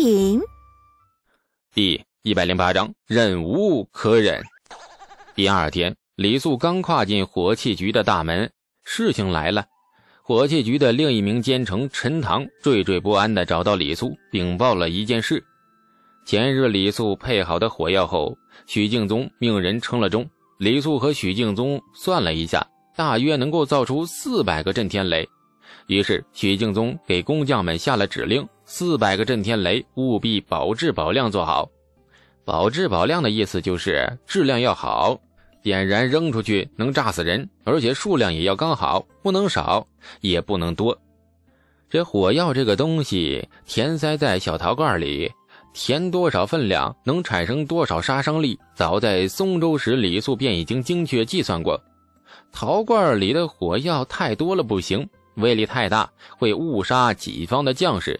品。第一百零八章，忍无可忍。第二天，李素刚跨进火器局的大门，事情来了。火器局的另一名奸臣陈塘惴惴不安地找到李素，禀报了一件事：前日李素配好的火药后，许敬宗命人称了钟。李素和许敬宗算了一下，大约能够造出四百个震天雷。于是许敬宗给工匠们下了指令：四百个震天雷务必保质保量做好。保质保量的意思就是质量要好，点燃扔出去能炸死人，而且数量也要刚好，不能少也不能多。这火药这个东西，填塞在小陶罐里，填多少分量能产生多少杀伤力，早在松州时李素便已经精确计算过。陶罐里的火药太多了不行。威力太大会误杀己方的将士，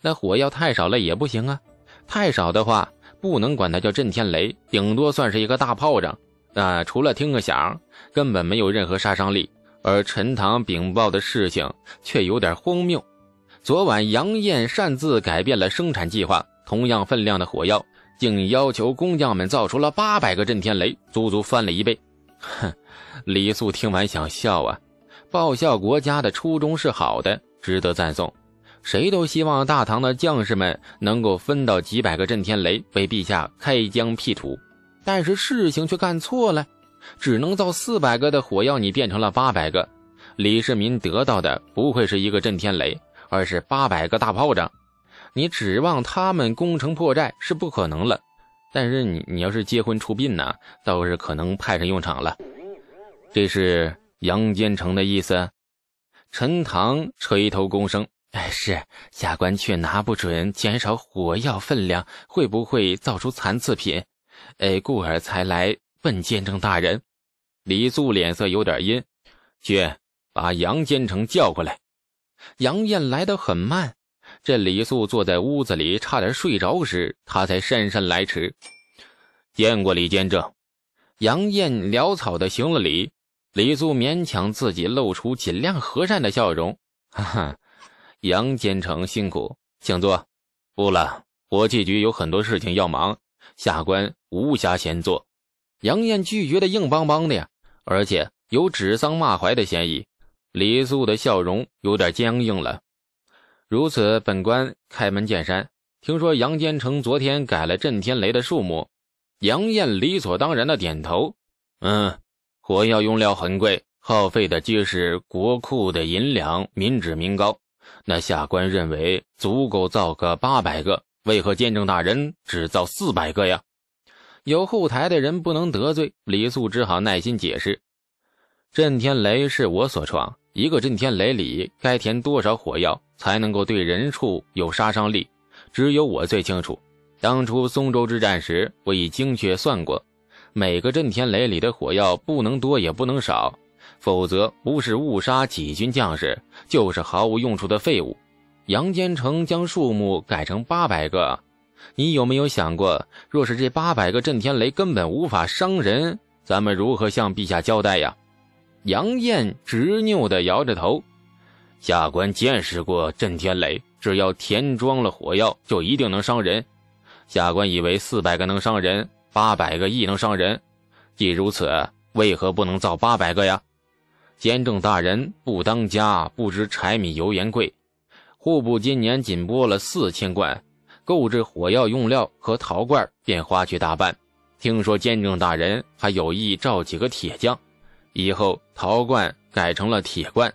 那火药太少了也不行啊！太少的话，不能管它叫震天雷，顶多算是一个大炮仗。那除了听个响，根本没有任何杀伤力。而陈塘禀报的事情却有点荒谬。昨晚杨艳擅自改变了生产计划，同样分量的火药，竟要求工匠们造出了八百个震天雷，足足翻了一倍。哼！李素听完想笑啊。报效国家的初衷是好的，值得赞颂。谁都希望大唐的将士们能够分到几百个震天雷，为陛下开疆辟土。但是事情却干错了，只能造四百个的火药，你变成了八百个。李世民得到的不会是一个震天雷，而是八百个大炮仗。你指望他们攻城破寨是不可能了。但是你你要是结婚出殡呢，倒是可能派上用场了。这是。杨坚成的意思，陈塘垂头躬声：“，哎是下官却拿不准减少火药分量会不会造出残次品，哎，故而才来问监正大人。”李素脸色有点阴，去把杨坚成叫过来。杨艳来得很慢，这李素坐在屋子里差点睡着时，他才姗姗来迟。见过李监正。杨艳潦草的行了礼。李素勉强自己露出尽量和善的笑容，哈哈，杨坚成辛苦，请坐。不了，火器局有很多事情要忙，下官无暇闲坐。杨艳拒绝的硬邦邦的呀，而且有指桑骂槐的嫌疑。李素的笑容有点僵硬了。如此，本官开门见山。听说杨坚成昨天改了震天雷的数目，杨艳理所当然的点头，嗯。火药用料很贵，耗费的皆是国库的银两，民脂民膏。那下官认为足够造个八百个，为何监正大人只造四百个呀？有后台的人不能得罪，李素只好耐心解释：震天雷是我所创，一个震天雷里该填多少火药才能够对人畜有杀伤力，只有我最清楚。当初松州之战时，我已精确算过。每个震天雷里的火药不能多也不能少，否则不是误杀几军将士，就是毫无用处的废物。杨坚成将数目改成八百个，你有没有想过，若是这八百个震天雷根本无法伤人，咱们如何向陛下交代呀？杨艳执拗地摇着头，下官见识过震天雷，只要填装了火药，就一定能伤人。下官以为四百个能伤人。八百个亦能伤人，既如此，为何不能造八百个呀？监正大人不当家，不知柴米油盐贵。户部今年仅拨了四千贯，购置火药用料和陶罐便花去大半。听说监正大人还有意召几个铁匠，以后陶罐改成了铁罐，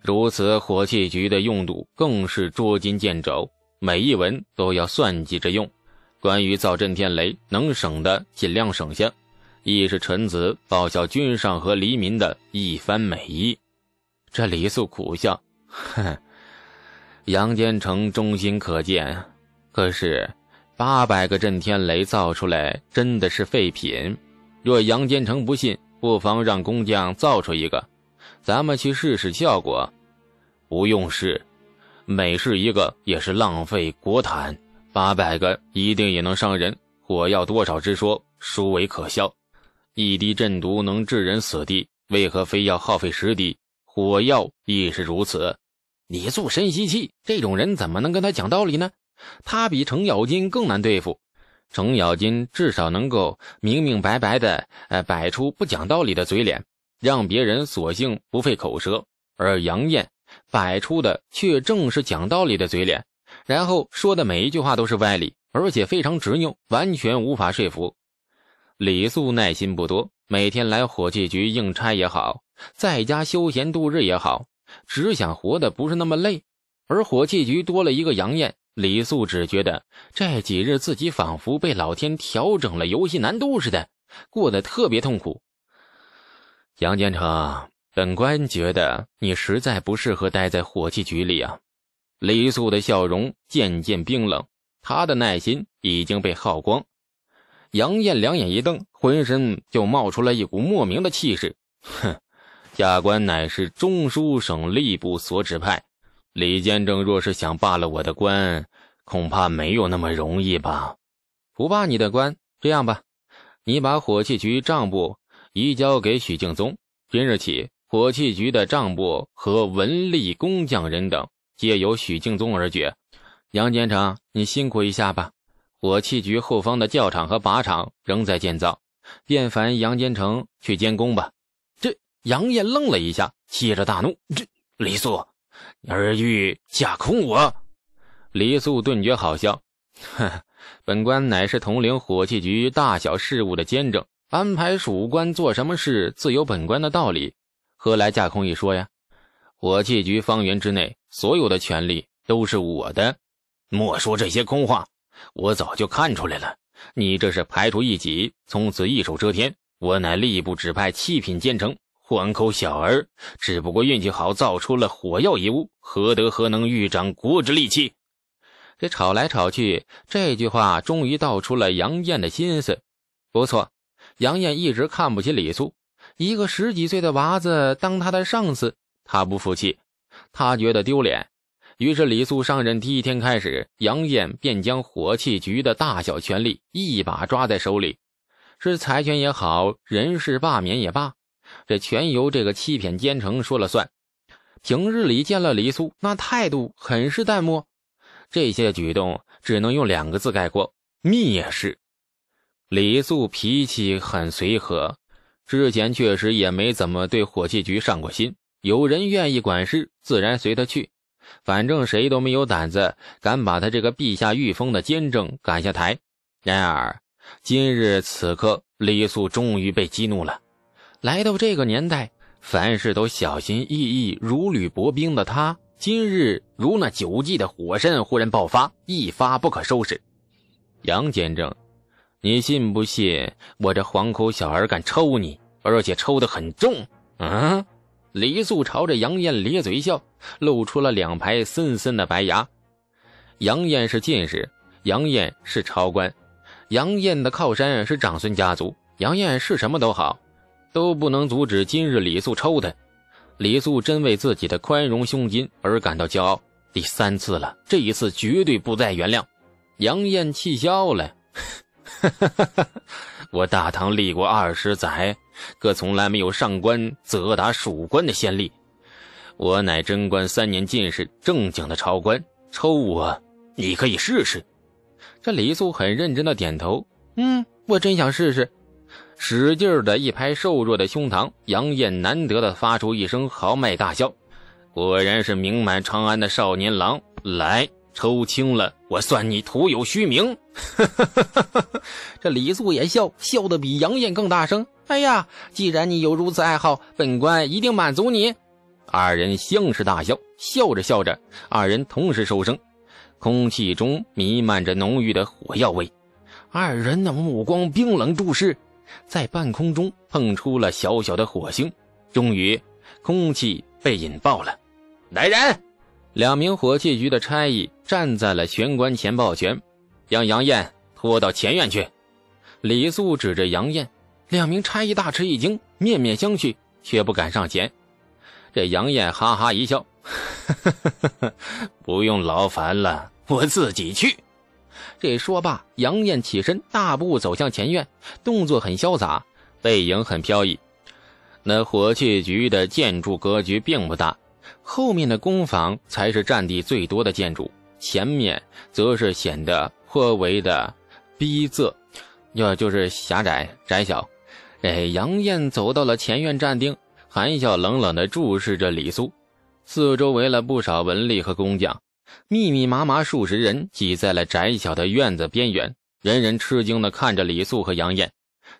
如此火器局的用度更是捉襟见肘，每一文都要算计着用。关于造震天雷，能省的尽量省下，亦是臣子报效君上和黎民的一番美意。这李素苦笑，哼，杨坚成忠心可见。可是八百个震天雷造出来真的是废品。若杨坚成不信，不妨让工匠造出一个，咱们去试试效果。不用试，每试一个也是浪费国产。八百个一定也能伤人，火药多少之说殊为可笑。一滴阵毒能致人死地，为何非要耗费十滴？火药亦是如此。李素深吸气，这种人怎么能跟他讲道理呢？他比程咬金更难对付。程咬金至少能够明明白白的，呃，摆出不讲道理的嘴脸，让别人索性不费口舌；而杨艳摆出的却正是讲道理的嘴脸，然后说的每一句话都是歪理，而且非常执拗，完全无法说服。李素耐心不多，每天来火器局应差也好，在家休闲度日也好，只想活得不是那么累。而火器局多了一个杨艳。李素只觉得这几日自己仿佛被老天调整了游戏难度似的，过得特别痛苦。杨建成，本官觉得你实在不适合待在火器局里啊！李素的笑容渐渐冰冷，他的耐心已经被耗光。杨艳两眼一瞪，浑身就冒出了一股莫名的气势。哼，下官乃是中书省吏部所指派。李监正若是想罢了我的官，恐怕没有那么容易吧？不罢你的官，这样吧，你把火器局账簿移交给许敬宗。今日起，火器局的账簿和文吏工匠人等皆由许敬宗而决。杨监成，你辛苦一下吧。火器局后方的窖厂和靶场仍在建造，便烦杨坚成去监工吧。这杨艳愣了一下，接着大怒：“这李素！”尔欲架空我？李素顿觉好笑，哼，本官乃是统领火器局大小事务的监正，安排属官做什么事，自有本官的道理，何来架空一说呀？火器局方圆之内所有的权利都是我的，莫说这些空话，我早就看出来了，你这是排除异己，从此一手遮天。我乃吏部指派七品监丞。黄口小儿只不过运气好，造出了火药一物，何德何能欲掌国之利器？这吵来吵去，这句话终于道出了杨艳的心思。不错，杨艳一直看不起李素，一个十几岁的娃子当他的上司，他不服气，他觉得丢脸。于是李素上任第一天开始，杨艳便将火器局的大小权力一把抓在手里，是财权也好，人事罢免也罢。这全由这个七品奸臣说了算。平日里见了李素，那态度很是淡漠。这些举动只能用两个字概括：蔑视。李素脾气很随和，之前确实也没怎么对火器局上过心。有人愿意管事，自然随他去。反正谁都没有胆子敢把他这个陛下御封的监正赶下台。然而今日此刻，李素终于被激怒了。来到这个年代，凡事都小心翼翼、如履薄冰的他，今日如那久积的火山忽然爆发，一发不可收拾。杨监正，你信不信我这黄口小儿敢抽你，而且抽得很重？嗯？李素朝着杨艳咧嘴笑，露出了两排森森的白牙。杨艳是进士，杨艳是朝官，杨艳的靠山是长孙家族，杨艳是什么都好。都不能阻止今日李素抽他。李素真为自己的宽容胸襟而感到骄傲。第三次了，这一次绝对不再原谅。杨艳气消了，哈 我大唐立国二十载，可从来没有上官责打属官的先例。我乃贞观三年进士，正经的朝官，抽我，你可以试试。这李素很认真的点头，嗯，我真想试试。使劲的一拍瘦弱的胸膛，杨艳难得的发出一声豪迈大笑，果然是名满长安的少年郎。来，抽清了，我算你徒有虚名。这李素也笑笑的比杨艳更大声。哎呀，既然你有如此爱好，本官一定满足你。二人相视大笑，笑着笑着，二人同时收声，空气中弥漫着浓郁的火药味。二人的目光冰冷注视。在半空中碰出了小小的火星，终于，空气被引爆了。来人！两名火器局的差役站在了玄关前抱拳，将杨艳拖到前院去。李素指着杨艳，两名差役大吃一惊，面面相觑，却不敢上前。这杨艳哈哈一笑：“ 不用劳烦了，我自己去。”这说罢，杨艳起身，大步走向前院，动作很潇洒，背影很飘逸。那火器局的建筑格局并不大，后面的工坊才是占地最多的建筑，前面则是显得颇为的逼仄，要就是狭窄窄小。哎，杨艳走到了前院站定，含笑冷冷地注视着李素。四周围了不少文吏和工匠，密密麻麻数十人挤在了窄小的院子边缘，人人吃惊地看着李素和杨艳。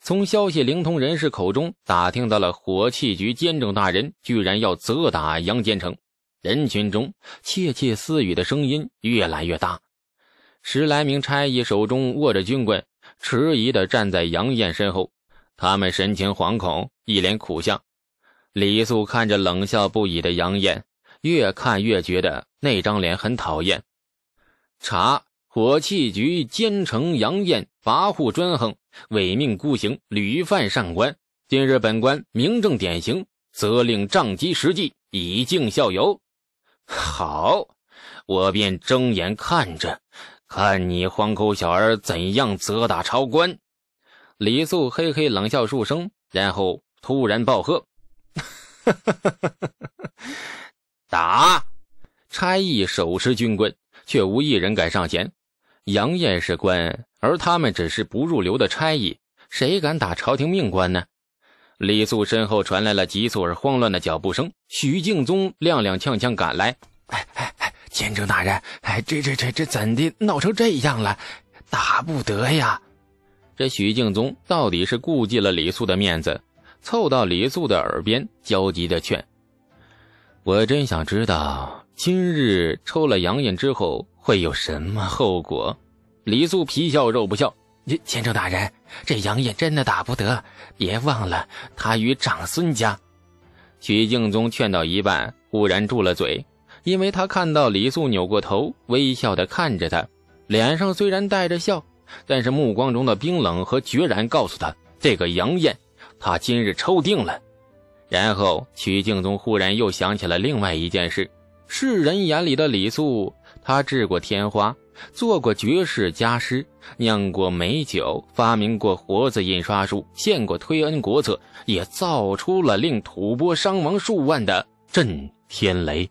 从消息灵通人士口中打听到了火器局监正大人居然要责打杨坚成。人群中窃窃私语的声音越来越大，十来名差役手中握着军棍，迟疑地站在杨艳身后，他们神情惶恐，一脸苦相。李素看着冷笑不已的杨艳，越看越觉得那张脸很讨厌。查火器局奸臣杨艳跋扈专横，违命孤行，屡犯上官。今日本官明正典刑，责令杖击十记，以儆效尤。好，我便睁眼看着，看你黄口小儿怎样责打朝官。李素嘿嘿冷笑数声，然后突然暴喝：“打！”差役手持军棍，却无一人敢上前。杨艳是官，而他们只是不入流的差役，谁敢打朝廷命官呢？李素身后传来了急促而慌乱的脚步声，许敬宗踉踉跄跄赶来。哎哎，监正大人，哎，这这这这怎的闹成这样了？打不得呀！这许敬宗到底是顾忌了李素的面子，凑到李素的耳边焦急的劝：“我真想知道，今日抽了杨艳之后会有什么后果。”李素皮笑肉不笑。监正大人，这杨艳真的打不得，别忘了他与长孙家。许敬宗劝到一半，忽然住了嘴，因为他看到李素扭过头，微笑的看着他，脸上虽然带着笑，但是目光中的冰冷和决然告诉他，这个杨艳，他今日抽定了。然后曲敬宗忽然又想起了另外一件事：世人眼里的李素，他治过天花。做过绝世家师，酿过美酒，发明过活字印刷术，献过推恩国策，也造出了令吐蕃伤亡数万的震天雷。